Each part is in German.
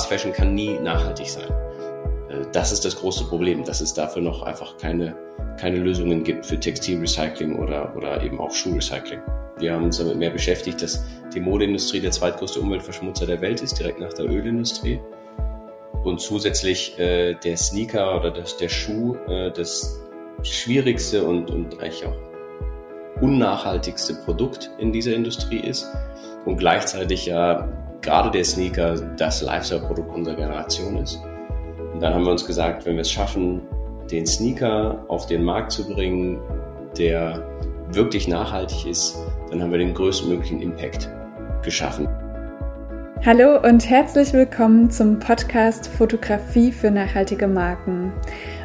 Fast Fashion kann nie nachhaltig sein. Äh, das ist das große Problem, dass es dafür noch einfach keine, keine Lösungen gibt für Textilrecycling oder, oder eben auch Schuhrecycling. Wir haben uns damit mehr beschäftigt, dass die Modeindustrie der zweitgrößte Umweltverschmutzer der Welt ist, direkt nach der Ölindustrie. Und zusätzlich äh, der Sneaker oder das, der Schuh äh, das schwierigste und, und eigentlich auch unnachhaltigste Produkt in dieser Industrie ist. Und gleichzeitig ja gerade der Sneaker das Lifestyle-Produkt unserer Generation ist. Und dann haben wir uns gesagt, wenn wir es schaffen, den Sneaker auf den Markt zu bringen, der wirklich nachhaltig ist, dann haben wir den größtmöglichen Impact geschaffen. Hallo und herzlich willkommen zum Podcast Fotografie für nachhaltige Marken.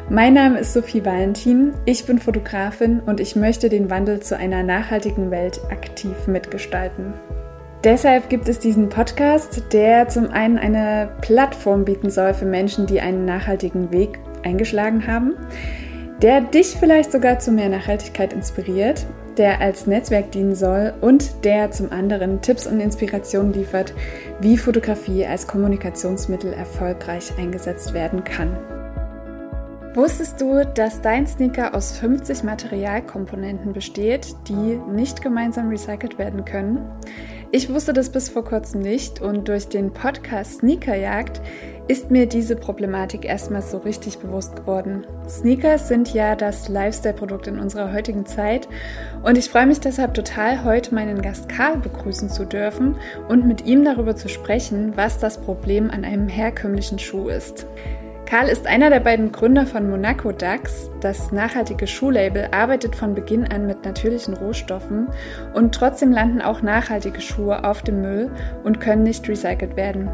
Mein Name ist Sophie Valentin, ich bin Fotografin und ich möchte den Wandel zu einer nachhaltigen Welt aktiv mitgestalten. Deshalb gibt es diesen Podcast, der zum einen eine Plattform bieten soll für Menschen, die einen nachhaltigen Weg eingeschlagen haben, der dich vielleicht sogar zu mehr Nachhaltigkeit inspiriert, der als Netzwerk dienen soll und der zum anderen Tipps und Inspirationen liefert, wie Fotografie als Kommunikationsmittel erfolgreich eingesetzt werden kann. Wusstest du, dass dein Sneaker aus 50 Materialkomponenten besteht, die nicht gemeinsam recycelt werden können? Ich wusste das bis vor kurzem nicht und durch den Podcast Sneakerjagd ist mir diese Problematik erstmal so richtig bewusst geworden. Sneakers sind ja das Lifestyle-Produkt in unserer heutigen Zeit und ich freue mich deshalb total, heute meinen Gast Karl begrüßen zu dürfen und mit ihm darüber zu sprechen, was das Problem an einem herkömmlichen Schuh ist. Karl ist einer der beiden Gründer von Monaco Dax. Das nachhaltige Schuhlabel arbeitet von Beginn an mit natürlichen Rohstoffen und trotzdem landen auch nachhaltige Schuhe auf dem Müll und können nicht recycelt werden.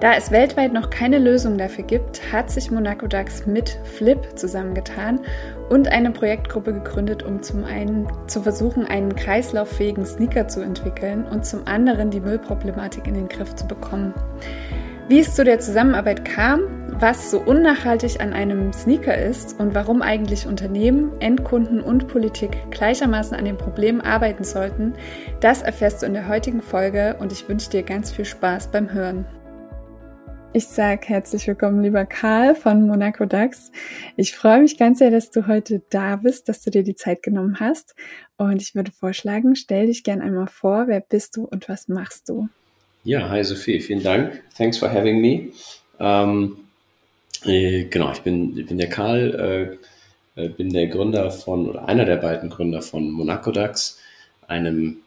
Da es weltweit noch keine Lösung dafür gibt, hat sich Monaco Dax mit Flip zusammengetan und eine Projektgruppe gegründet, um zum einen zu versuchen, einen kreislauffähigen Sneaker zu entwickeln und zum anderen die Müllproblematik in den Griff zu bekommen. Wie es zu der Zusammenarbeit kam, was so unnachhaltig an einem Sneaker ist und warum eigentlich Unternehmen, Endkunden und Politik gleichermaßen an dem Problem arbeiten sollten, das erfährst du in der heutigen Folge und ich wünsche dir ganz viel Spaß beim Hören. Ich sage herzlich willkommen, lieber Karl von Monaco Dax. Ich freue mich ganz sehr, dass du heute da bist, dass du dir die Zeit genommen hast. Und ich würde vorschlagen, stell dich gern einmal vor, wer bist du und was machst du? Ja, hi Sophie, vielen Dank. Thanks for having me. Ähm, äh, genau, ich bin, ich bin der Karl, äh, äh, bin der Gründer von, oder einer der beiden Gründer von Monaco Dax, einem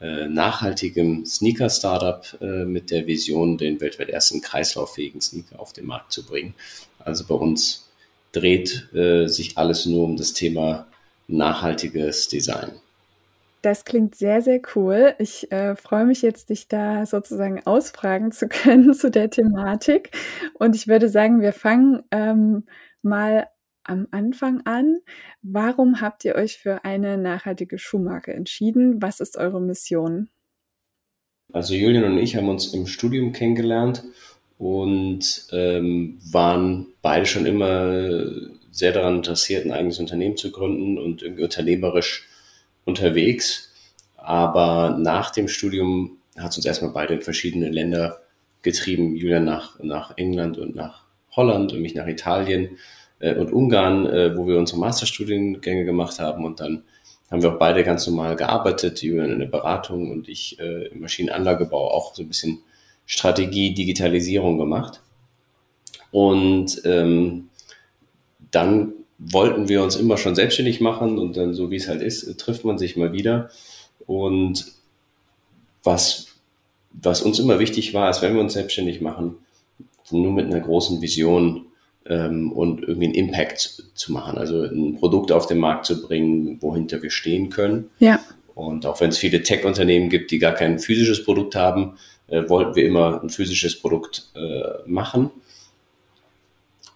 äh, nachhaltigen Sneaker-Startup äh, mit der Vision, den weltweit ersten kreislauffähigen Sneaker auf den Markt zu bringen. Also bei uns dreht äh, sich alles nur um das Thema nachhaltiges Design. Das klingt sehr, sehr cool. Ich äh, freue mich jetzt, dich da sozusagen ausfragen zu können zu der Thematik. Und ich würde sagen, wir fangen ähm, mal am Anfang an. Warum habt ihr euch für eine nachhaltige Schuhmarke entschieden? Was ist eure Mission? Also Julian und ich haben uns im Studium kennengelernt und ähm, waren beide schon immer sehr daran interessiert, ein eigenes Unternehmen zu gründen und irgendwie unternehmerisch unterwegs. Aber nach dem Studium hat es uns erstmal beide in verschiedene Länder getrieben. Julian nach, nach England und nach Holland und mich nach Italien äh, und Ungarn, äh, wo wir unsere Masterstudiengänge gemacht haben. Und dann haben wir auch beide ganz normal gearbeitet. Julian in der Beratung und ich äh, im Maschinenanlagebau auch so ein bisschen Strategie, Digitalisierung gemacht. Und ähm, dann wollten wir uns immer schon selbstständig machen und dann, so wie es halt ist, trifft man sich mal wieder. Und was, was uns immer wichtig war, ist, wenn wir uns selbstständig machen, nur mit einer großen Vision ähm, und irgendwie einen Impact zu machen. Also ein Produkt auf den Markt zu bringen, wohinter wir stehen können. Ja. Und auch wenn es viele Tech-Unternehmen gibt, die gar kein physisches Produkt haben, äh, wollten wir immer ein physisches Produkt äh, machen.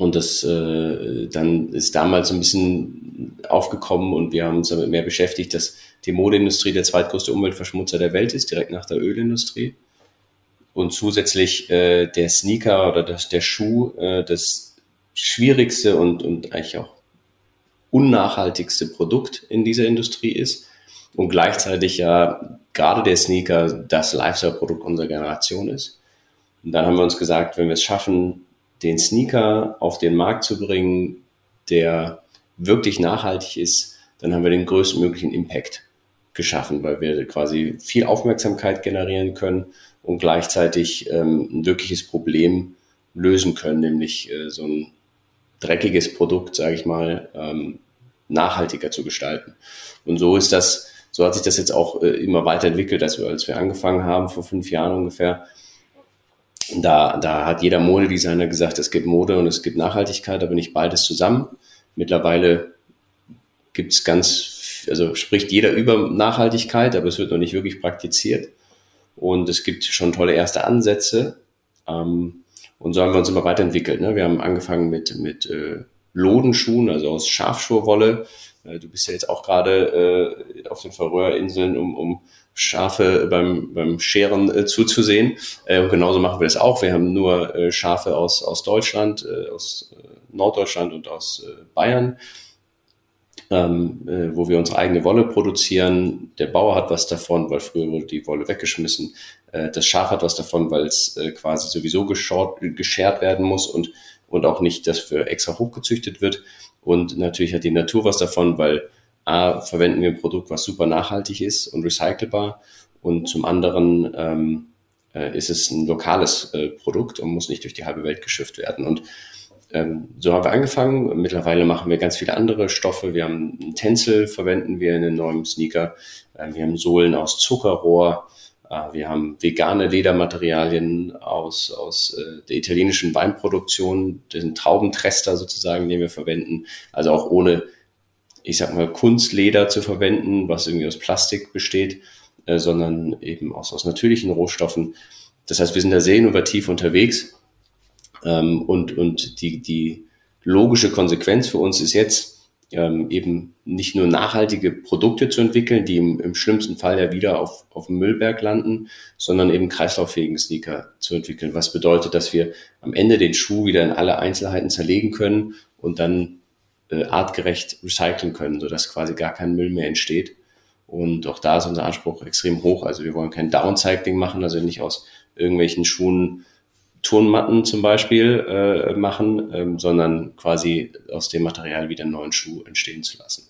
Und das äh, dann ist damals ein bisschen aufgekommen und wir haben uns damit mehr beschäftigt, dass die Modeindustrie der zweitgrößte Umweltverschmutzer der Welt ist, direkt nach der Ölindustrie. Und zusätzlich äh, der Sneaker oder das, der Schuh äh, das schwierigste und, und eigentlich auch unnachhaltigste Produkt in dieser Industrie ist. Und gleichzeitig ja gerade der Sneaker das Lifestyle-Produkt unserer Generation ist. Und dann haben wir uns gesagt, wenn wir es schaffen, den Sneaker auf den Markt zu bringen, der wirklich nachhaltig ist, dann haben wir den größtmöglichen Impact geschaffen, weil wir quasi viel Aufmerksamkeit generieren können und gleichzeitig ähm, ein wirkliches Problem lösen können, nämlich äh, so ein dreckiges Produkt, sage ich mal, ähm, nachhaltiger zu gestalten. Und so ist das, so hat sich das jetzt auch äh, immer weiterentwickelt, als wir, als wir angefangen haben, vor fünf Jahren ungefähr. Da, da hat jeder Modedesigner gesagt, es gibt Mode und es gibt Nachhaltigkeit, aber nicht beides zusammen. Mittlerweile gibt es ganz, also spricht jeder über Nachhaltigkeit, aber es wird noch nicht wirklich praktiziert. Und es gibt schon tolle erste Ansätze. Ähm, und so haben wir uns immer weiterentwickelt. Ne? Wir haben angefangen mit, mit äh, Lodenschuhen, also aus Schafschurwolle. Äh, du bist ja jetzt auch gerade äh, auf den Färöerinseln, um, um Schafe beim, beim Scheren äh, zuzusehen. Äh, und genauso machen wir das auch. Wir haben nur äh, Schafe aus, aus Deutschland, äh, aus äh, Norddeutschland und aus äh, Bayern ähm, äh, wo wir unsere eigene Wolle produzieren. Der Bauer hat was davon, weil früher wurde die Wolle weggeschmissen. Das Schaf hat was davon, weil es quasi sowieso geschort, geschert werden muss und, und auch nicht dafür extra hochgezüchtet wird. Und natürlich hat die Natur was davon, weil A, verwenden wir ein Produkt, was super nachhaltig ist und recycelbar. Und zum anderen ähm, äh, ist es ein lokales äh, Produkt und muss nicht durch die halbe Welt geschifft werden. Und ähm, so haben wir angefangen. Mittlerweile machen wir ganz viele andere Stoffe. Wir haben einen Tencel, verwenden wir in den neuen Sneaker. Ähm, wir haben Sohlen aus Zuckerrohr. Äh, wir haben vegane Ledermaterialien aus, aus äh, der italienischen Weinproduktion, den Traubentrester sozusagen, den wir verwenden. Also auch ohne, ich sag mal, Kunstleder zu verwenden, was irgendwie aus Plastik besteht, äh, sondern eben aus, aus natürlichen Rohstoffen. Das heißt, wir sind da sehr innovativ unterwegs ähm, und, und die, die logische Konsequenz für uns ist jetzt, ähm, eben nicht nur nachhaltige Produkte zu entwickeln, die im, im schlimmsten Fall ja wieder auf, auf dem Müllberg landen, sondern eben kreislauffähigen Sneaker zu entwickeln. Was bedeutet, dass wir am Ende den Schuh wieder in alle Einzelheiten zerlegen können und dann äh, artgerecht recyceln können, sodass quasi gar kein Müll mehr entsteht. Und auch da ist unser Anspruch extrem hoch. Also wir wollen kein Downcycling machen, also nicht aus irgendwelchen Schuhen Turnmatten zum Beispiel äh, machen, ähm, sondern quasi aus dem Material wieder einen neuen Schuh entstehen zu lassen.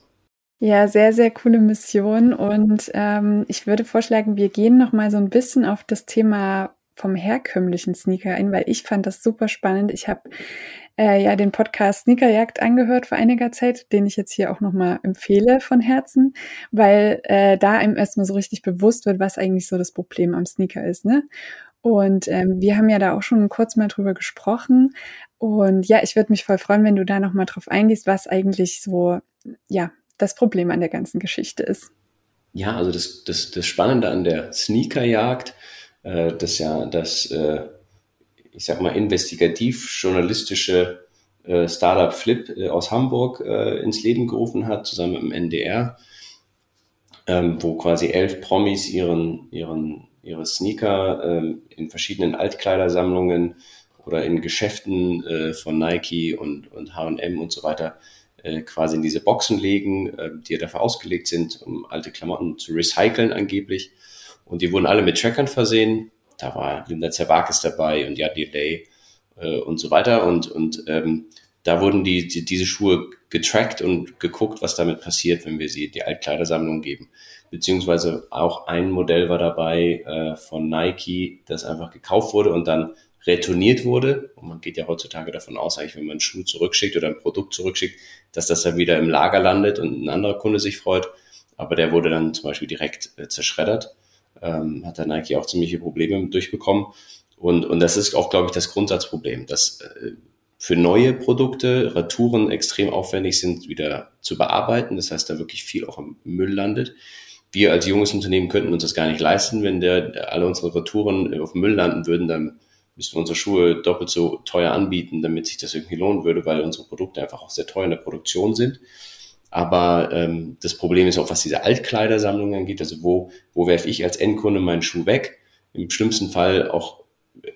Ja, sehr, sehr coole Mission. Und ähm, ich würde vorschlagen, wir gehen noch mal so ein bisschen auf das Thema vom herkömmlichen Sneaker ein, weil ich fand das super spannend. Ich habe äh, ja den Podcast Sneakerjagd angehört vor einiger Zeit, den ich jetzt hier auch nochmal empfehle von Herzen, weil äh, da einem erstmal so richtig bewusst wird, was eigentlich so das Problem am Sneaker ist. Ne? Und ähm, wir haben ja da auch schon kurz mal drüber gesprochen. Und ja, ich würde mich voll freuen, wenn du da nochmal drauf eingehst, was eigentlich so, ja, das Problem an der ganzen Geschichte ist. Ja, also das, das, das Spannende an der Sneakerjagd, äh, das ja das, äh, ich sag mal, investigativ-journalistische äh, Startup Flip äh, aus Hamburg äh, ins Leben gerufen hat, zusammen mit dem NDR, ähm, wo quasi elf Promis ihren, ihren ihre Sneaker ähm, in verschiedenen Altkleidersammlungen oder in Geschäften äh, von Nike und, und H&M und so weiter äh, quasi in diese Boxen legen, äh, die dafür ausgelegt sind, um alte Klamotten zu recyceln angeblich. Und die wurden alle mit Trackern versehen. Da war Linda Zerwakis dabei und Yadi Lay äh, und so weiter. Und, und ähm, da wurden die, die, diese Schuhe getrackt und geguckt, was damit passiert, wenn wir sie die Altkleidersammlung geben beziehungsweise auch ein Modell war dabei äh, von Nike, das einfach gekauft wurde und dann retourniert wurde. Und man geht ja heutzutage davon aus, eigentlich, wenn man einen Schuh zurückschickt oder ein Produkt zurückschickt, dass das dann wieder im Lager landet und ein anderer Kunde sich freut. Aber der wurde dann zum Beispiel direkt äh, zerschreddert. Ähm, hat der Nike auch ziemliche Probleme durchbekommen. Und, und das ist auch, glaube ich, das Grundsatzproblem, dass äh, für neue Produkte Retouren extrem aufwendig sind, wieder zu bearbeiten. Das heißt, da wirklich viel auch im Müll landet wir als junges Unternehmen könnten uns das gar nicht leisten, wenn der, alle unsere Retouren auf Müll landen würden, dann müssten wir unsere Schuhe doppelt so teuer anbieten, damit sich das irgendwie lohnen würde, weil unsere Produkte einfach auch sehr teuer in der Produktion sind. Aber ähm, das Problem ist auch, was diese Altkleidersammlung angeht, also wo, wo werfe ich als Endkunde meinen Schuh weg? Im schlimmsten Fall auch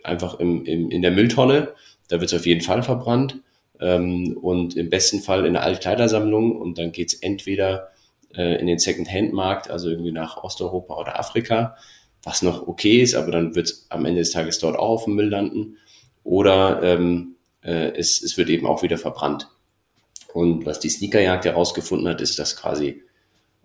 einfach im, im, in der Mülltonne, da wird es auf jeden Fall verbrannt. Ähm, und im besten Fall in der Altkleidersammlung und dann geht's entweder äh, in den Second-Hand-Markt, also irgendwie nach Osteuropa oder Afrika. was noch okay ist, aber dann wird es am Ende des Tages dort auch auf dem Müll landen. Oder ähm, äh, es, es wird eben auch wieder verbrannt. Und was die Sneakerjagd herausgefunden hat, ist, dass quasi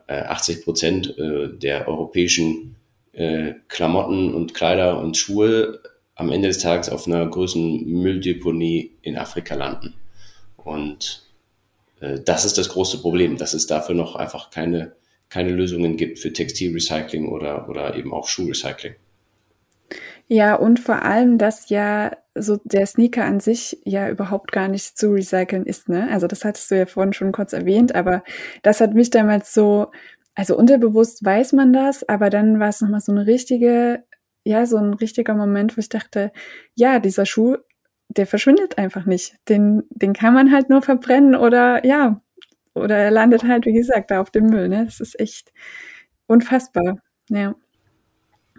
äh, 80 Prozent äh, der europäischen äh, Klamotten und Kleider und Schuhe am Ende des Tages auf einer größeren Mülldeponie in Afrika landen. Und äh, das ist das große Problem, dass es dafür noch einfach keine keine Lösungen gibt für Textilrecycling oder, oder eben auch Schuhrecycling. Ja, und vor allem, dass ja so der Sneaker an sich ja überhaupt gar nicht zu recyceln ist, ne? Also das hattest du ja vorhin schon kurz erwähnt, aber das hat mich damals so, also unterbewusst weiß man das, aber dann war es nochmal so eine richtige, ja, so ein richtiger Moment, wo ich dachte, ja, dieser Schuh, der verschwindet einfach nicht. Den, den kann man halt nur verbrennen oder ja, oder er landet halt, wie gesagt, da auf dem Müll. Ne? Das ist echt unfassbar. Ja.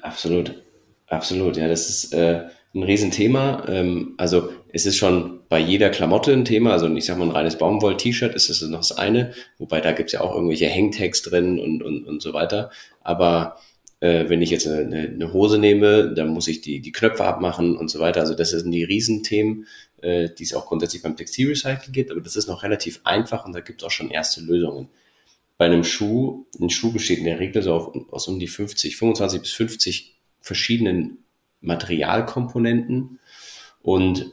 Absolut. Absolut. Ja, das ist äh, ein Riesenthema. Ähm, also es ist schon bei jeder Klamotte ein Thema. Also ich sag mal, ein reines Baumwoll-T-Shirt ist das noch das eine. Wobei da gibt's ja auch irgendwelche Hangtags drin und, und, und so weiter. Aber äh, wenn ich jetzt eine, eine Hose nehme, dann muss ich die, die Knöpfe abmachen und so weiter. Also das sind die Riesenthemen äh, die es auch grundsätzlich beim Textilrecycling gibt, aber das ist noch relativ einfach und da gibt es auch schon erste Lösungen. Bei einem Schuh, ein Schuh besteht in der Regel so auf, aus um die 50, 25 bis 50 verschiedenen Materialkomponenten und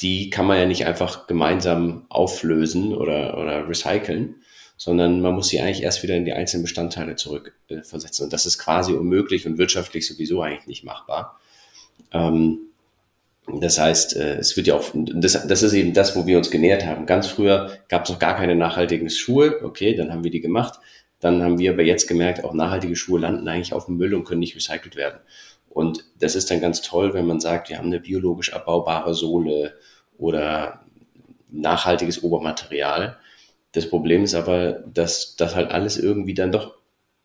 die kann man ja nicht einfach gemeinsam auflösen oder, oder recyceln, sondern man muss sie eigentlich erst wieder in die einzelnen Bestandteile zurückversetzen. Äh, und das ist quasi unmöglich und wirtschaftlich sowieso eigentlich nicht machbar. Ähm, das heißt, äh, es wird ja auch, das, das ist eben das, wo wir uns genähert haben. Ganz früher gab es noch gar keine nachhaltigen Schuhe. Okay, dann haben wir die gemacht. Dann haben wir aber jetzt gemerkt, auch nachhaltige Schuhe landen eigentlich auf dem Müll und können nicht recycelt werden. Und das ist dann ganz toll, wenn man sagt, wir haben eine biologisch abbaubare Sohle oder nachhaltiges Obermaterial. Das Problem ist aber, dass das halt alles irgendwie dann doch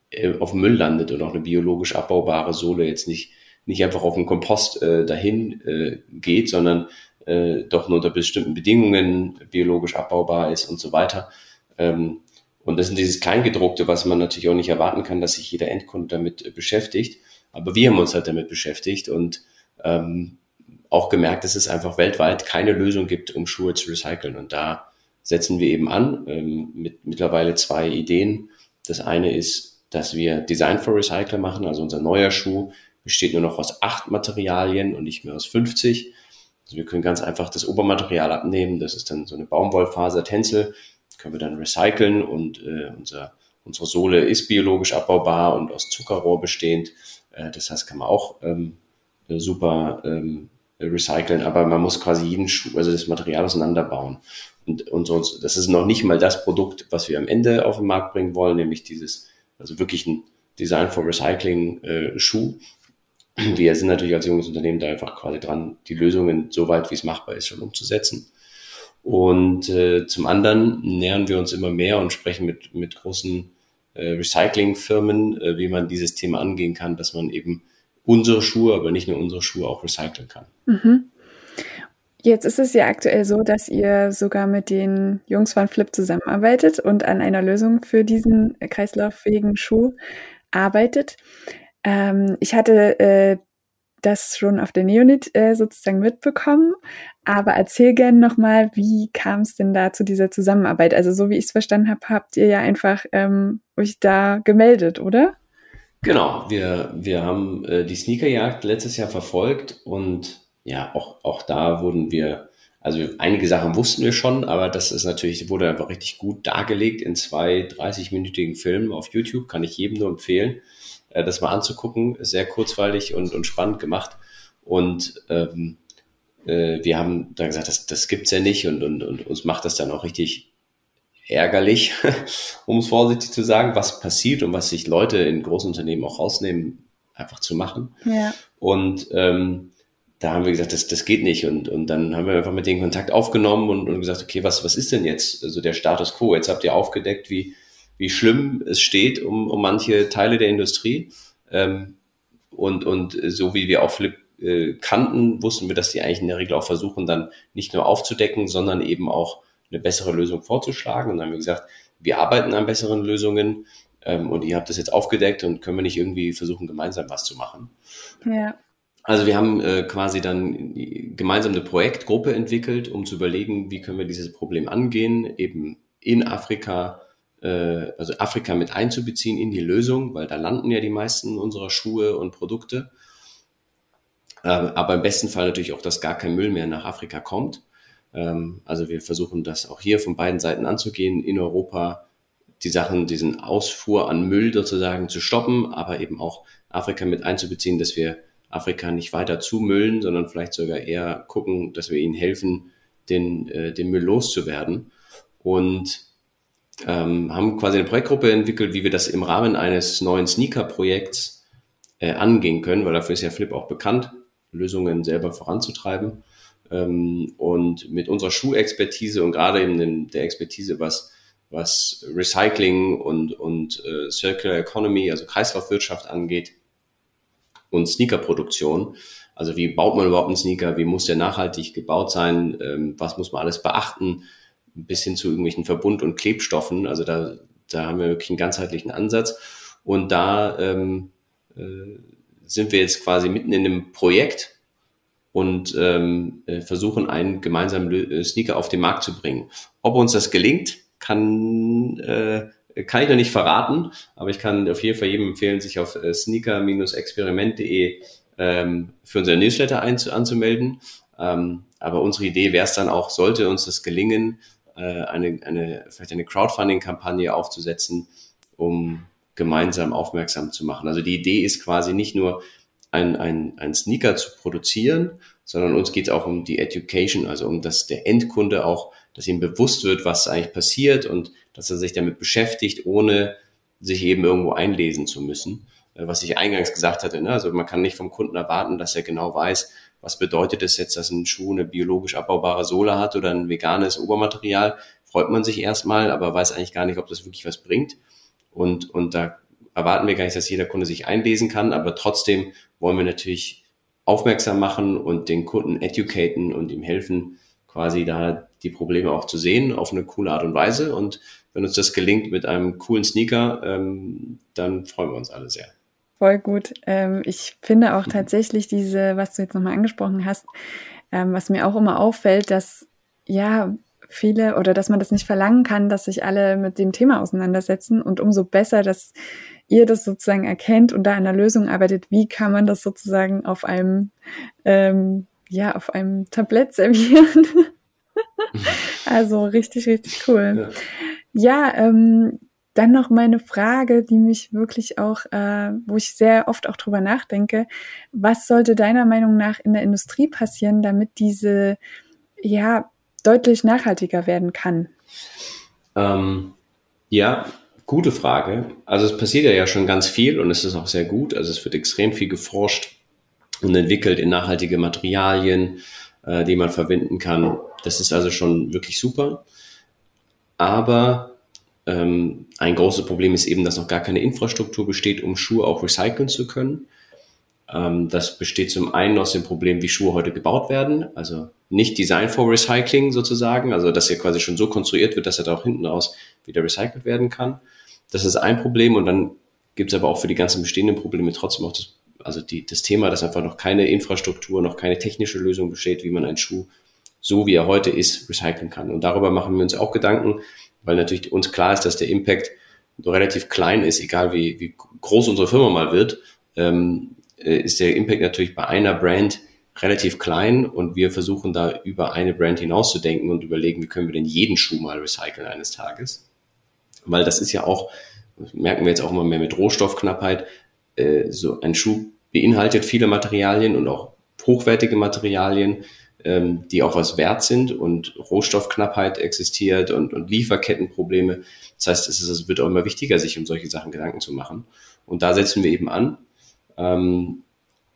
äh, auf Müll landet und auch eine biologisch abbaubare Sohle jetzt nicht nicht einfach auf den Kompost äh, dahin äh, geht, sondern äh, doch nur unter bestimmten Bedingungen biologisch abbaubar ist und so weiter. Ähm, und das sind dieses Kleingedruckte, was man natürlich auch nicht erwarten kann, dass sich jeder Endkunde damit äh, beschäftigt. Aber wir haben uns halt damit beschäftigt und ähm, auch gemerkt, dass es einfach weltweit keine Lösung gibt, um Schuhe zu recyceln. Und da setzen wir eben an ähm, mit mittlerweile zwei Ideen. Das eine ist, dass wir Design for Recycler machen, also unser neuer Schuh besteht nur noch aus acht Materialien und nicht mehr aus 50. Also wir können ganz einfach das Obermaterial abnehmen. Das ist dann so eine Baumwollfaser-Tänzel. Können wir dann recyceln und äh, unser, unsere Sohle ist biologisch abbaubar und aus Zuckerrohr bestehend. Äh, das heißt, kann man auch ähm, super ähm, recyceln, aber man muss quasi jeden Schuh, also das Material auseinanderbauen. Und, und sonst, das ist noch nicht mal das Produkt, was wir am Ende auf den Markt bringen wollen, nämlich dieses, also wirklich ein Design for Recycling äh, Schuh, wir sind natürlich als junges Unternehmen da einfach quasi dran, die Lösungen so weit wie es machbar ist, schon umzusetzen. Und äh, zum anderen nähern wir uns immer mehr und sprechen mit, mit großen äh, Recyclingfirmen, äh, wie man dieses Thema angehen kann, dass man eben unsere Schuhe, aber nicht nur unsere Schuhe auch recyceln kann. Mhm. Jetzt ist es ja aktuell so, dass ihr sogar mit den Jungs von Flip zusammenarbeitet und an einer Lösung für diesen kreislauffähigen Schuh arbeitet. Ähm, ich hatte äh, das schon auf der Neonit äh, sozusagen mitbekommen, aber erzähl gerne nochmal, wie kam es denn da zu dieser Zusammenarbeit? Also so wie ich es verstanden habe, habt ihr ja einfach ähm, euch da gemeldet, oder? Genau, wir, wir haben äh, die Sneakerjagd letztes Jahr verfolgt und ja, auch, auch da wurden wir, also einige Sachen wussten wir schon, aber das ist natürlich, wurde einfach richtig gut dargelegt in zwei 30-minütigen Filmen auf YouTube, kann ich jedem nur empfehlen äh, das mal anzugucken. Sehr kurzweilig und, und spannend gemacht. Und ähm, äh, wir haben dann gesagt, das, das gibt's ja nicht und, und, und uns macht das dann auch richtig ärgerlich, um es vorsichtig zu sagen, was passiert und was sich Leute in großen Unternehmen auch rausnehmen, einfach zu machen. Ja. Und ähm, da haben wir gesagt, das, das geht nicht. Und, und dann haben wir einfach mit denen Kontakt aufgenommen und, und gesagt, okay, was, was ist denn jetzt also der Status quo? Jetzt habt ihr aufgedeckt, wie, wie schlimm es steht um, um manche Teile der Industrie. Ähm, und, und so wie wir auch Flip äh, kannten, wussten wir, dass die eigentlich in der Regel auch versuchen, dann nicht nur aufzudecken, sondern eben auch eine bessere Lösung vorzuschlagen. Und dann haben wir gesagt, wir arbeiten an besseren Lösungen. ähm, und ihr habt das jetzt aufgedeckt und können wir nicht irgendwie versuchen, gemeinsam was zu machen? Ja. Also wir haben äh, quasi dann gemeinsam eine Projektgruppe entwickelt, um zu überlegen, wie können wir dieses Problem angehen, eben in Afrika, äh, also Afrika mit einzubeziehen in die Lösung, weil da landen ja die meisten unserer Schuhe und Produkte. Äh, aber im besten Fall natürlich auch, dass gar kein Müll mehr nach Afrika kommt. Ähm, also wir versuchen das auch hier von beiden Seiten anzugehen, in Europa die Sachen, diesen Ausfuhr an Müll sozusagen zu stoppen, aber eben auch Afrika mit einzubeziehen, dass wir Afrika nicht weiter zumüllen, sondern vielleicht sogar eher gucken, dass wir ihnen helfen, den, äh, den Müll loszuwerden. Und ähm, haben quasi eine Projektgruppe entwickelt, wie wir das im Rahmen eines neuen Sneaker-Projekts äh, angehen können, weil dafür ist ja Flip auch bekannt, Lösungen selber voranzutreiben. Ähm, und mit unserer Schuhexpertise und gerade eben der Expertise, was, was Recycling und, und äh, Circular Economy, also Kreislaufwirtschaft angeht und Sneakerproduktion, also wie baut man überhaupt einen Sneaker, wie muss der nachhaltig gebaut sein, ähm, was muss man alles beachten, bis hin zu irgendwelchen Verbund- und Klebstoffen. Also da, da haben wir wirklich einen ganzheitlichen Ansatz. Und da ähm, äh, sind wir jetzt quasi mitten in einem Projekt und ähm, äh, versuchen, einen gemeinsamen äh, Sneaker auf den Markt zu bringen. Ob uns das gelingt, kann, äh, kann ich noch nicht verraten, aber ich kann auf jeden Fall jedem empfehlen, sich auf äh, sneaker-experiment.de ähm, für unser Newsletter anzumelden. Ähm, aber unsere Idee wäre es dann auch, sollte uns das gelingen, äh, eine, eine, vielleicht eine Crowdfunding-Kampagne aufzusetzen, um gemeinsam aufmerksam zu machen. Also die Idee ist quasi nicht nur ein, ein, ein Sneaker zu produzieren, sondern uns geht es auch um die Education, also um dass der Endkunde auch, dass ihm bewusst wird, was eigentlich passiert und dass er sich damit beschäftigt, ohne sich eben irgendwo einlesen zu müssen. Äh, was ich eingangs gesagt hatte, ne? also man kann nicht vom Kunden erwarten, dass er genau weiß, was bedeutet es jetzt, dass ein Schuh eine biologisch abbaubare Sohle hat oder ein veganes Obermaterial? Freut man sich erstmal, aber weiß eigentlich gar nicht, ob das wirklich was bringt. Und, und da erwarten wir gar nicht, dass jeder Kunde sich einlesen kann, aber trotzdem wollen wir natürlich aufmerksam machen und den Kunden educaten und ihm helfen, quasi da die Probleme auch zu sehen auf eine coole Art und Weise. Und wenn uns das gelingt mit einem coolen Sneaker, ähm, dann freuen wir uns alle sehr. Voll gut. Ähm, ich finde auch tatsächlich diese, was du jetzt nochmal angesprochen hast, ähm, was mir auch immer auffällt, dass ja viele oder dass man das nicht verlangen kann, dass sich alle mit dem Thema auseinandersetzen und umso besser, dass ihr das sozusagen erkennt und da an der Lösung arbeitet, wie kann man das sozusagen auf einem ähm, ja auf einem Tablett servieren. also richtig richtig cool. Ja, ja ähm, dann noch meine Frage, die mich wirklich auch, äh, wo ich sehr oft auch drüber nachdenke. Was sollte deiner Meinung nach in der Industrie passieren, damit diese ja deutlich nachhaltiger werden kann? Ähm, ja, gute Frage. Also es passiert ja, ja schon ganz viel und es ist auch sehr gut. Also es wird extrem viel geforscht und entwickelt in nachhaltige Materialien, äh, die man verwenden kann. Das ist also schon wirklich super. Aber ein großes Problem ist eben, dass noch gar keine Infrastruktur besteht, um Schuhe auch recyceln zu können. Ähm, das besteht zum einen aus dem Problem, wie Schuhe heute gebaut werden, also nicht Design for Recycling sozusagen, also dass er quasi schon so konstruiert wird, dass er da auch hinten raus wieder recycelt werden kann. Das ist ein Problem und dann gibt es aber auch für die ganzen bestehenden Probleme trotzdem auch das, also die, das Thema, dass einfach noch keine Infrastruktur, noch keine technische Lösung besteht, wie man einen Schuh so wie er heute ist, recyceln kann. Und darüber machen wir uns auch Gedanken, weil natürlich uns klar ist, dass der Impact relativ klein ist, egal wie, wie groß unsere Firma mal wird, ähm, äh, ist der Impact natürlich bei einer Brand relativ klein und wir versuchen da über eine Brand hinauszudenken und überlegen, wie können wir denn jeden Schuh mal recyceln eines Tages. Weil das ist ja auch, merken wir jetzt auch immer mehr mit Rohstoffknappheit, äh, so ein Schuh beinhaltet viele Materialien und auch hochwertige Materialien, ähm, die auch was wert sind und Rohstoffknappheit existiert und, und Lieferkettenprobleme. Das heißt, es, ist, es wird auch immer wichtiger, sich um solche Sachen Gedanken zu machen. Und da setzen wir eben an. Ähm,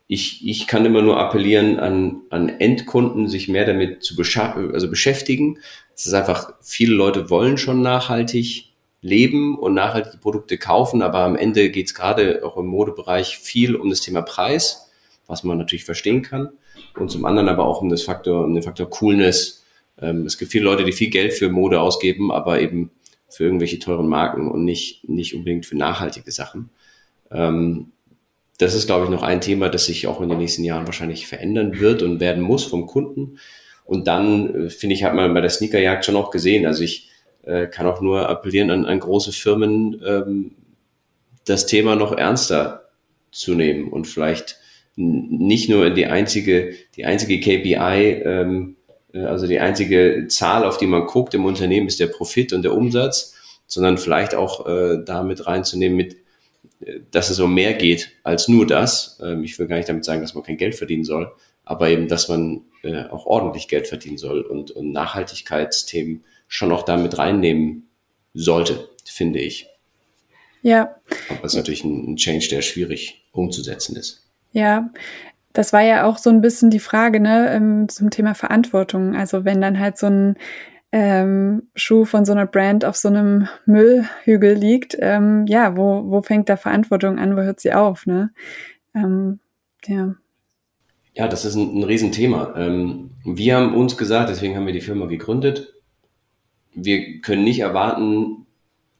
ich, ich kann immer nur appellieren an, an Endkunden, sich mehr damit zu also beschäftigen. Es ist einfach, viele Leute wollen schon nachhaltig leben und nachhaltige Produkte kaufen, aber am Ende geht es gerade auch im Modebereich viel um das Thema Preis, was man natürlich verstehen kann und zum anderen aber auch um das Faktor, um den Faktor Coolness. Ähm, es gibt viele Leute, die viel Geld für Mode ausgeben, aber eben für irgendwelche teuren Marken und nicht, nicht unbedingt für nachhaltige Sachen. Ähm, das ist, glaube ich, noch ein Thema, das sich auch in den nächsten Jahren wahrscheinlich verändern wird und werden muss vom Kunden. Und dann, äh, finde ich, hat man bei der Sneakerjagd schon auch gesehen. Also ich äh, kann auch nur appellieren an, an große Firmen, ähm, das Thema noch ernster zu nehmen und vielleicht nicht nur die einzige, die einzige KPI, ähm, äh, also die einzige Zahl, auf die man guckt im Unternehmen, ist der Profit und der Umsatz, sondern vielleicht auch äh, damit reinzunehmen, mit, äh, dass es um mehr geht als nur das. Ähm, ich will gar nicht damit sagen, dass man kein Geld verdienen soll, aber eben, dass man äh, auch ordentlich Geld verdienen soll und, und Nachhaltigkeitsthemen schon auch damit reinnehmen sollte, finde ich. Ja. Aber es ist natürlich ein, ein Change, der schwierig umzusetzen ist. Ja, das war ja auch so ein bisschen die Frage ne, ähm, zum Thema Verantwortung. Also wenn dann halt so ein ähm, Schuh von so einer Brand auf so einem Müllhügel liegt, ähm, ja, wo, wo fängt da Verantwortung an, wo hört sie auf? Ne? Ähm, ja. Ja, das ist ein, ein Riesenthema. Ähm, wir haben uns gesagt, deswegen haben wir die Firma gegründet, wir können nicht erwarten,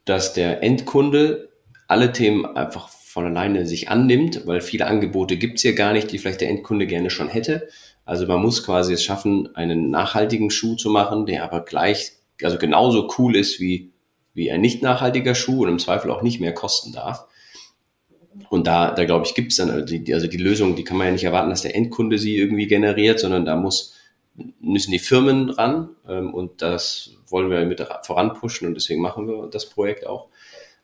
dass der Endkunde alle Themen einfach von alleine sich annimmt, weil viele Angebote gibt's hier gar nicht, die vielleicht der Endkunde gerne schon hätte. Also man muss quasi es schaffen, einen nachhaltigen Schuh zu machen, der aber gleich, also genauso cool ist wie, wie ein nicht nachhaltiger Schuh und im Zweifel auch nicht mehr kosten darf. Und da, da glaube ich, gibt's dann, also die, also die Lösung, die kann man ja nicht erwarten, dass der Endkunde sie irgendwie generiert, sondern da muss, müssen die Firmen ran ähm, und das wollen wir mit voranpushen und deswegen machen wir das Projekt auch.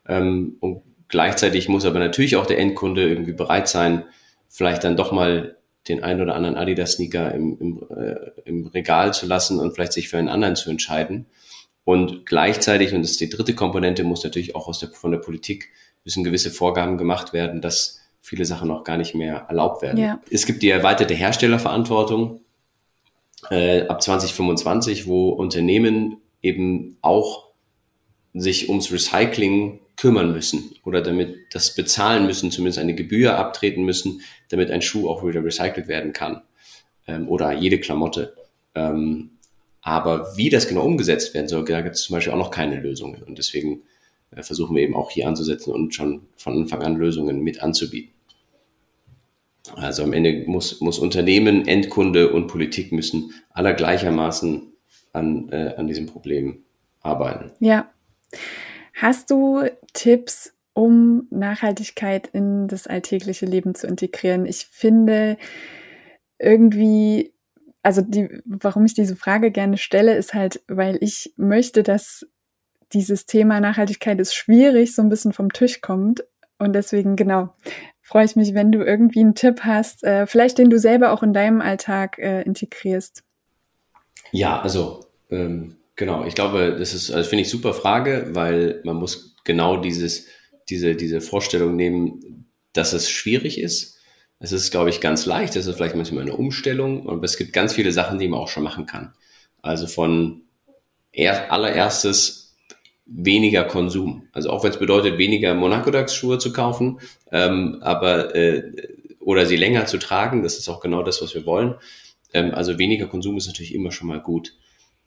Ähm, und Gleichzeitig muss aber natürlich auch der Endkunde irgendwie bereit sein, vielleicht dann doch mal den einen oder anderen Adidas-Sneaker im, im, äh, im Regal zu lassen und vielleicht sich für einen anderen zu entscheiden. Und gleichzeitig, und das ist die dritte Komponente, muss natürlich auch aus der, von der Politik müssen gewisse Vorgaben gemacht werden, dass viele Sachen noch gar nicht mehr erlaubt werden. Ja. Es gibt die erweiterte Herstellerverantwortung äh, ab 2025, wo Unternehmen eben auch sich ums Recycling kümmern müssen oder damit das bezahlen müssen, zumindest eine Gebühr abtreten müssen, damit ein Schuh auch wieder recycelt werden kann ähm, oder jede Klamotte. Ähm, aber wie das genau umgesetzt werden soll, da gibt es zum Beispiel auch noch keine Lösungen. Und deswegen äh, versuchen wir eben auch hier anzusetzen und schon von Anfang an Lösungen mit anzubieten. Also am Ende muss, muss Unternehmen, Endkunde und Politik müssen aller gleichermaßen an, äh, an diesem Problem arbeiten. Ja. Hast du Tipps, um Nachhaltigkeit in das alltägliche Leben zu integrieren? Ich finde irgendwie, also die, warum ich diese Frage gerne stelle, ist halt, weil ich möchte, dass dieses Thema Nachhaltigkeit ist schwierig, so ein bisschen vom Tisch kommt. Und deswegen, genau, freue ich mich, wenn du irgendwie einen Tipp hast, äh, vielleicht den du selber auch in deinem Alltag äh, integrierst. Ja, also ähm, Genau, ich glaube, das ist, also finde ich super Frage, weil man muss genau dieses, diese, diese Vorstellung nehmen, dass es schwierig ist. Es ist, glaube ich, ganz leicht. Es ist vielleicht manchmal eine Umstellung, aber es gibt ganz viele Sachen, die man auch schon machen kann. Also von er, allererstes weniger Konsum. Also auch wenn es bedeutet, weniger Monaco-Dax-Schuhe zu kaufen, ähm, aber äh, oder sie länger zu tragen, das ist auch genau das, was wir wollen. Ähm, also weniger Konsum ist natürlich immer schon mal gut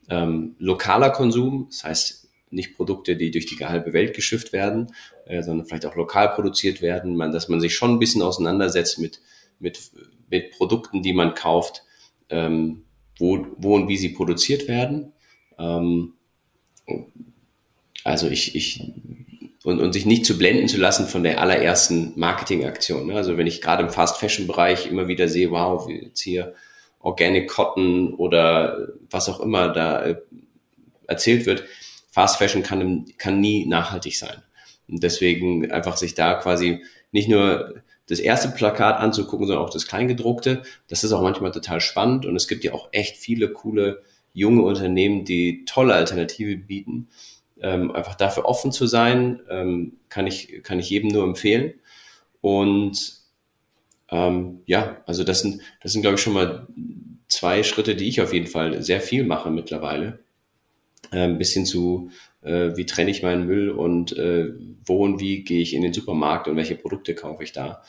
ähm, lokaler Konsum, das heißt nicht Produkte, die durch die halbe Welt geschifft werden, äh, sondern vielleicht auch lokal produziert werden, man, dass man sich schon ein bisschen auseinandersetzt mit, mit, mit Produkten, die man kauft, ähm, wo, wo und wie sie produziert werden. Ähm, also ich, ich und, und sich nicht zu blenden zu lassen von der allerersten Marketingaktion. Ne? Also wenn ich gerade im Fast Fashion Bereich immer wieder sehe, wow, jetzt hier Organic Cotton oder was auch immer da äh, erzählt wird, Fast Fashion kann, kann nie nachhaltig sein. Und deswegen einfach sich da quasi nicht nur das erste Plakat anzugucken, sondern auch das Kleingedruckte. Das ist auch manchmal total spannend und es gibt ja auch echt viele coole junge Unternehmen, die tolle Alternative bieten. Ähm, einfach dafür offen zu sein, ähm, kann ich, kann ich jedem nur empfehlen. Und ähm, ja, also das sind, das sind, glaube ich, schon mal zwei Schritte, die ich auf jeden Fall sehr viel mache mittlerweile. Äh, bis hin zu, äh, wie trenne ich meinen Müll und äh, wo und wie gehe ich in den Supermarkt und welche Produkte kaufe ich da.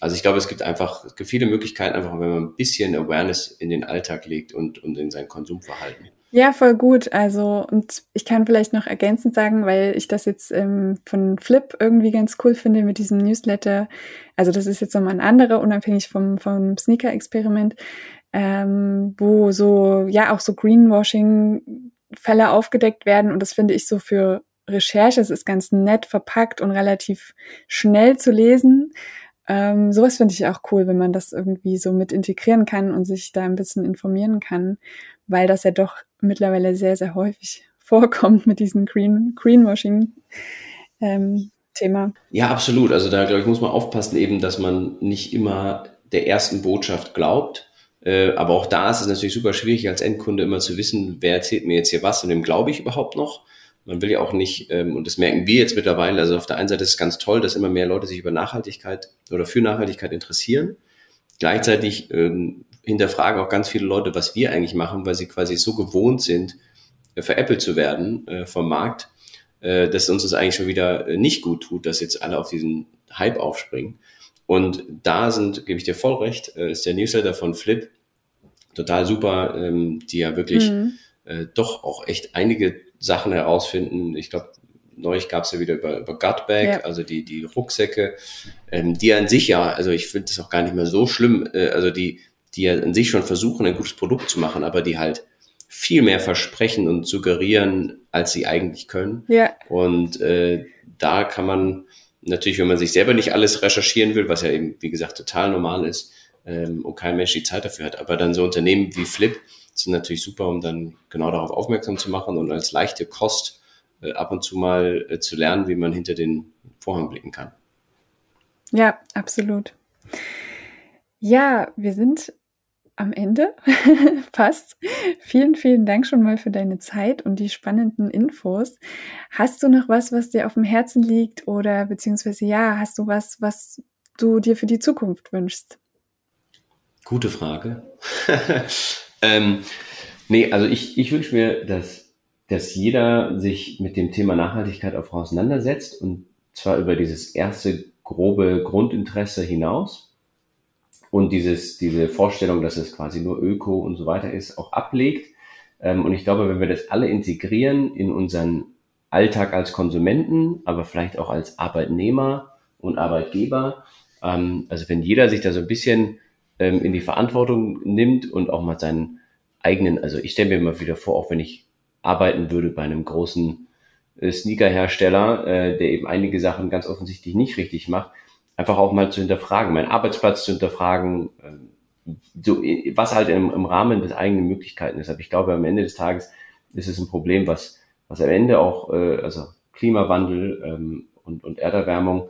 Also ich glaube, es gibt einfach es gibt viele Möglichkeiten, einfach wenn man ein bisschen Awareness in den Alltag legt und, und in sein Konsumverhalten. Ja, voll gut. Also, und ich kann vielleicht noch ergänzend sagen, weil ich das jetzt ähm, von Flip irgendwie ganz cool finde mit diesem Newsletter. Also, das ist jetzt nochmal ein anderer, unabhängig vom, vom Sneaker-Experiment, ähm, wo so, ja, auch so Greenwashing-Fälle aufgedeckt werden. Und das finde ich so für Recherche, es ist ganz nett verpackt und relativ schnell zu lesen. Ähm, sowas finde ich auch cool, wenn man das irgendwie so mit integrieren kann und sich da ein bisschen informieren kann, weil das ja doch mittlerweile sehr, sehr häufig vorkommt mit diesem Green, Greenwashing. Ähm. Ja, absolut. Also da, glaube ich, muss man aufpassen eben, dass man nicht immer der ersten Botschaft glaubt. Äh, aber auch da ist es natürlich super schwierig, als Endkunde immer zu wissen, wer erzählt mir jetzt hier was und wem glaube ich überhaupt noch. Man will ja auch nicht, ähm, und das merken wir jetzt mittlerweile, also auf der einen Seite ist es ganz toll, dass immer mehr Leute sich über Nachhaltigkeit oder für Nachhaltigkeit interessieren. Gleichzeitig ähm, hinterfragen auch ganz viele Leute, was wir eigentlich machen, weil sie quasi so gewohnt sind, äh, veräppelt zu werden äh, vom Markt, äh, dass uns das eigentlich schon wieder äh, nicht gut tut, dass jetzt alle auf diesen Hype aufspringen. Und da sind, gebe ich dir voll recht, äh, ist der Newsletter von Flip total super, ähm, die ja wirklich mhm. äh, doch auch echt einige Sachen herausfinden. Ich glaube, neulich gab es ja wieder über, über Gutbag, ja. also die, die Rucksäcke, ähm, die an sich ja, also ich finde das auch gar nicht mehr so schlimm, äh, also die, die ja an sich schon versuchen, ein gutes Produkt zu machen, aber die halt viel mehr versprechen und suggerieren, als sie eigentlich können. Ja. Und äh, da kann man natürlich, wenn man sich selber nicht alles recherchieren will, was ja eben, wie gesagt, total normal ist ähm, und kein Mensch die Zeit dafür hat, aber dann so Unternehmen wie Flip sind natürlich super, um dann genau darauf aufmerksam zu machen und als leichte Kost äh, ab und zu mal äh, zu lernen, wie man hinter den Vorhang blicken kann. Ja, absolut. Ja, wir sind am Ende fast. Vielen, vielen Dank schon mal für deine Zeit und die spannenden Infos. Hast du noch was, was dir auf dem Herzen liegt oder beziehungsweise ja, hast du was, was du dir für die Zukunft wünschst? Gute Frage. ähm, nee, also ich, ich wünsche mir, dass, dass jeder sich mit dem Thema Nachhaltigkeit auch auseinandersetzt und zwar über dieses erste grobe Grundinteresse hinaus und dieses, diese Vorstellung, dass es quasi nur Öko und so weiter ist, auch ablegt. Ähm, und ich glaube, wenn wir das alle integrieren in unseren Alltag als Konsumenten, aber vielleicht auch als Arbeitnehmer und Arbeitgeber, ähm, also wenn jeder sich da so ein bisschen ähm, in die Verantwortung nimmt und auch mal seinen eigenen, also ich stelle mir immer wieder vor, auch wenn ich arbeiten würde bei einem großen äh, Sneakerhersteller, äh, der eben einige Sachen ganz offensichtlich nicht richtig macht, einfach auch mal zu hinterfragen, meinen Arbeitsplatz zu hinterfragen, ähm, so, was halt im, im Rahmen des eigenen Möglichkeiten ist. Aber ich glaube, am Ende des Tages ist es ein Problem, was, was am Ende auch, äh, also Klimawandel ähm, und, und Erderwärmung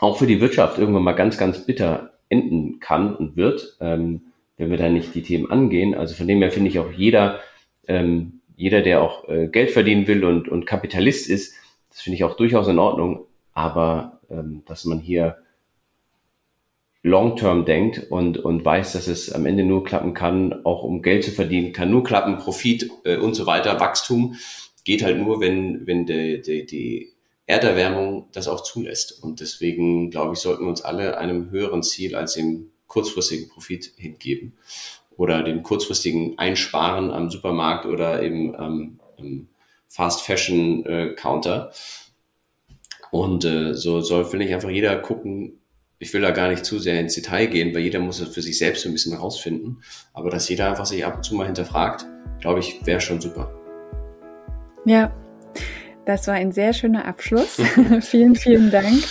auch für die Wirtschaft irgendwann mal ganz, ganz bitter enden kann und wird, ähm, wenn wir da nicht die Themen angehen. Also von dem her finde ich auch jeder, ähm, jeder, der auch äh, Geld verdienen will und, und Kapitalist ist, das finde ich auch durchaus in Ordnung. Aber dass man hier long-term denkt und, und weiß, dass es am Ende nur klappen kann, auch um Geld zu verdienen, kann nur klappen, Profit äh, und so weiter, Wachstum geht halt nur, wenn, wenn die, die, die Erderwärmung das auch zulässt. Und deswegen, glaube ich, sollten wir uns alle einem höheren Ziel als dem kurzfristigen Profit hingeben oder dem kurzfristigen Einsparen am Supermarkt oder eben ähm, am Fast Fashion äh, Counter. Und äh, so soll, finde ich, einfach jeder gucken, ich will da gar nicht zu sehr ins Detail gehen, weil jeder muss es für sich selbst ein bisschen rausfinden. Aber dass jeder einfach sich ab und zu mal hinterfragt, glaube ich, wäre schon super. Ja, das war ein sehr schöner Abschluss. vielen, vielen Dank.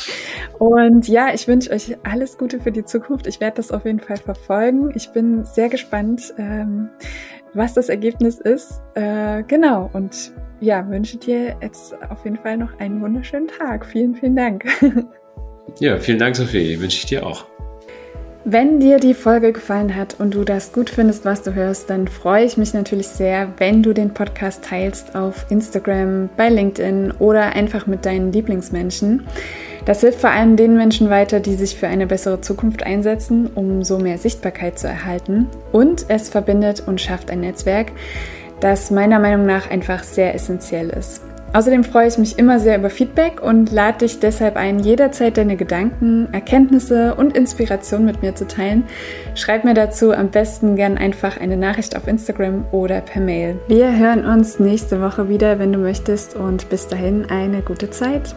Und ja, ich wünsche euch alles Gute für die Zukunft. Ich werde das auf jeden Fall verfolgen. Ich bin sehr gespannt, ähm, was das Ergebnis ist. Äh, genau. Und ja, wünsche dir jetzt auf jeden Fall noch einen wunderschönen Tag. Vielen, vielen Dank. ja, vielen Dank, Sophie. Wünsche ich dir auch. Wenn dir die Folge gefallen hat und du das gut findest, was du hörst, dann freue ich mich natürlich sehr, wenn du den Podcast teilst auf Instagram, bei LinkedIn oder einfach mit deinen Lieblingsmenschen. Das hilft vor allem den Menschen weiter, die sich für eine bessere Zukunft einsetzen, um so mehr Sichtbarkeit zu erhalten. Und es verbindet und schafft ein Netzwerk, das meiner Meinung nach einfach sehr essentiell ist. Außerdem freue ich mich immer sehr über Feedback und lade dich deshalb ein, jederzeit deine Gedanken, Erkenntnisse und Inspiration mit mir zu teilen. Schreib mir dazu am besten gern einfach eine Nachricht auf Instagram oder per Mail. Wir hören uns nächste Woche wieder, wenn du möchtest und bis dahin eine gute Zeit.